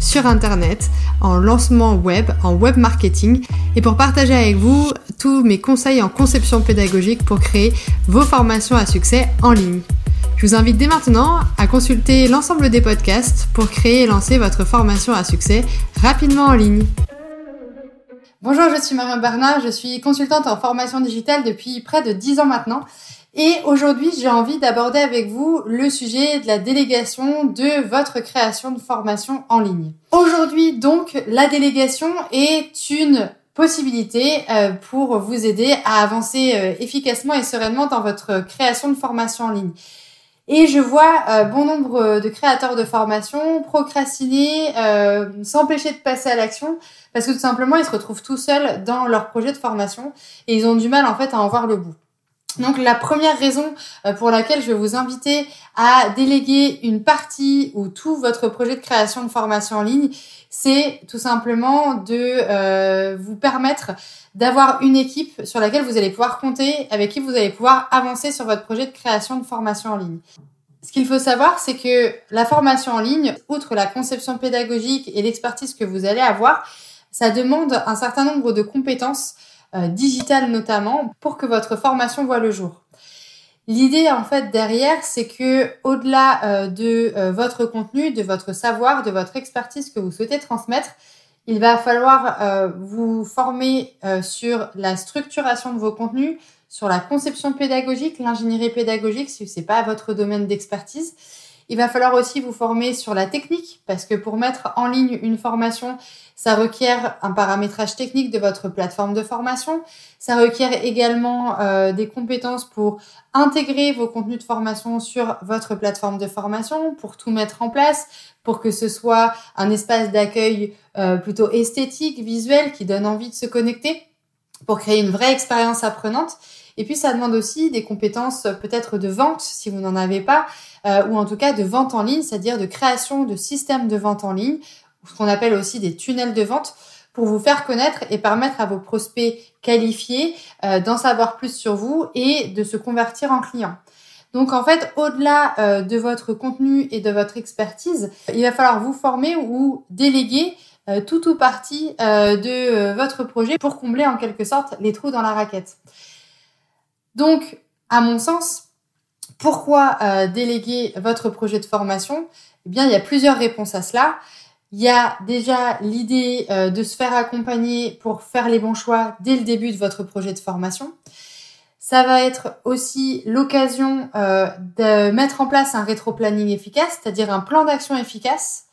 sur Internet, en lancement web, en web marketing et pour partager avec vous tous mes conseils en conception pédagogique pour créer vos formations à succès en ligne. Je vous invite dès maintenant à consulter l'ensemble des podcasts pour créer et lancer votre formation à succès rapidement en ligne. Bonjour, je suis Marion Bernard, je suis consultante en formation digitale depuis près de 10 ans maintenant et aujourd'hui, j'ai envie d'aborder avec vous le sujet de la délégation de votre création de formation en ligne. Aujourd'hui, donc, la délégation est une possibilité euh, pour vous aider à avancer euh, efficacement et sereinement dans votre création de formation en ligne. Et je vois euh, bon nombre de créateurs de formation procrastiner, s'empêcher de passer à l'action, parce que tout simplement, ils se retrouvent tout seuls dans leur projet de formation et ils ont du mal en fait à en voir le bout. Donc la première raison euh, pour laquelle je vais vous inviter à déléguer une partie ou tout votre projet de création de formation en ligne, c'est tout simplement de euh, vous permettre d'avoir une équipe sur laquelle vous allez pouvoir compter, avec qui vous allez pouvoir avancer sur votre projet de création de formation en ligne. Ce qu'il faut savoir, c'est que la formation en ligne, outre la conception pédagogique et l'expertise que vous allez avoir, ça demande un certain nombre de compétences euh, digital notamment, pour que votre formation voit le jour. L'idée en fait derrière, c'est que au-delà euh, de euh, votre contenu, de votre savoir, de votre expertise que vous souhaitez transmettre, il va falloir vous former sur la structuration de vos contenus, sur la conception pédagogique, l'ingénierie pédagogique si c'est pas votre domaine d'expertise. Il va falloir aussi vous former sur la technique parce que pour mettre en ligne une formation, ça requiert un paramétrage technique de votre plateforme de formation. Ça requiert également euh, des compétences pour intégrer vos contenus de formation sur votre plateforme de formation, pour tout mettre en place, pour que ce soit un espace d'accueil euh, plutôt esthétique, visuel, qui donne envie de se connecter, pour créer une vraie expérience apprenante. Et puis ça demande aussi des compétences euh, peut-être de vente si vous n'en avez pas, ou en tout cas de vente en ligne, c'est-à-dire de création de systèmes de vente en ligne ce qu'on appelle aussi des tunnels de vente, pour vous faire connaître et permettre à vos prospects qualifiés euh, d'en savoir plus sur vous et de se convertir en clients. Donc en fait, au-delà euh, de votre contenu et de votre expertise, il va falloir vous former ou déléguer euh, tout ou partie de votre projet pour combler en quelque sorte les trous dans la raquette. Donc, à mon sens, pourquoi déléguer votre projet de formation? Eh bien, il y a plusieurs réponses à cela. Il y a déjà l'idée euh, de se faire accompagner pour faire les bons choix dès le début de votre projet de formation. Ça va être aussi l'occasion euh, de mettre en place un rétro-planning efficace, c'est-à-dire un plan d'action efficace.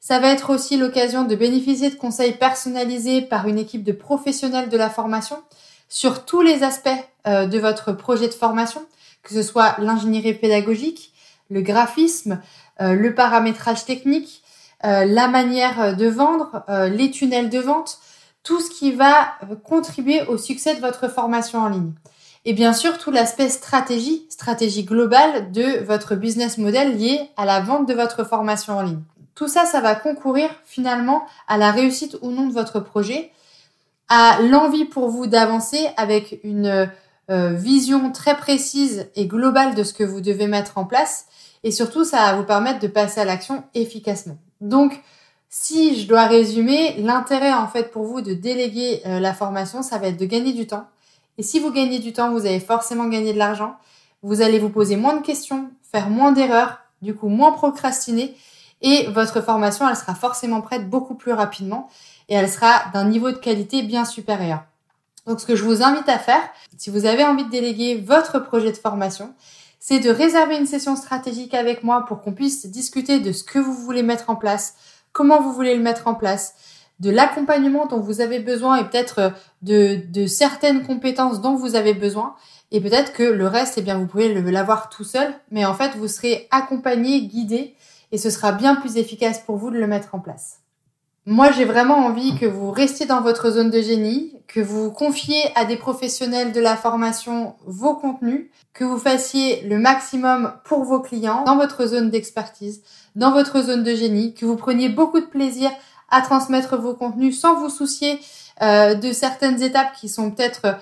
Ça va être aussi l'occasion de bénéficier de conseils personnalisés par une équipe de professionnels de la formation sur tous les aspects euh, de votre projet de formation, que ce soit l'ingénierie pédagogique, le graphisme, le paramétrage technique, euh, la manière de vendre, euh, les tunnels de vente, tout ce qui va contribuer au succès de votre formation en ligne. Et bien sûr, tout l'aspect stratégie, stratégie globale de votre business model lié à la vente de votre formation en ligne. Tout ça, ça va concourir finalement à la réussite ou non de votre projet, à l'envie pour vous d'avancer avec une euh, vision très précise et globale de ce que vous devez mettre en place. Et surtout, ça va vous permettre de passer à l'action efficacement. Donc, si je dois résumer, l'intérêt en fait pour vous de déléguer euh, la formation, ça va être de gagner du temps. Et si vous gagnez du temps, vous allez forcément gagner de l'argent. Vous allez vous poser moins de questions, faire moins d'erreurs, du coup moins procrastiner. Et votre formation, elle sera forcément prête beaucoup plus rapidement et elle sera d'un niveau de qualité bien supérieur. Donc ce que je vous invite à faire, si vous avez envie de déléguer votre projet de formation, c'est de réserver une session stratégique avec moi pour qu'on puisse discuter de ce que vous voulez mettre en place, comment vous voulez le mettre en place, de l'accompagnement dont vous avez besoin et peut-être de, de, certaines compétences dont vous avez besoin. Et peut-être que le reste, eh bien, vous pouvez l'avoir tout seul, mais en fait, vous serez accompagné, guidé, et ce sera bien plus efficace pour vous de le mettre en place. Moi, j'ai vraiment envie que vous restiez dans votre zone de génie, que vous confiez à des professionnels de la formation vos contenus, que vous fassiez le maximum pour vos clients dans votre zone d'expertise, dans votre zone de génie, que vous preniez beaucoup de plaisir à transmettre vos contenus sans vous soucier euh, de certaines étapes qui sont peut-être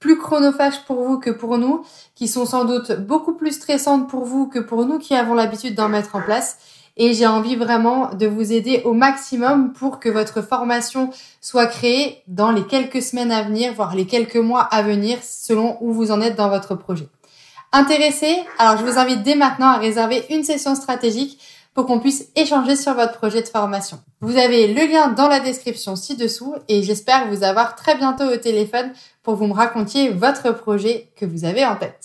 plus chronophages pour vous que pour nous, qui sont sans doute beaucoup plus stressantes pour vous que pour nous qui avons l'habitude d'en mettre en place et j'ai envie vraiment de vous aider au maximum pour que votre formation soit créée dans les quelques semaines à venir, voire les quelques mois à venir, selon où vous en êtes dans votre projet. Intéressé? Alors je vous invite dès maintenant à réserver une session stratégique pour qu'on puisse échanger sur votre projet de formation. Vous avez le lien dans la description ci-dessous et j'espère vous avoir très bientôt au téléphone pour vous me racontiez votre projet que vous avez en tête.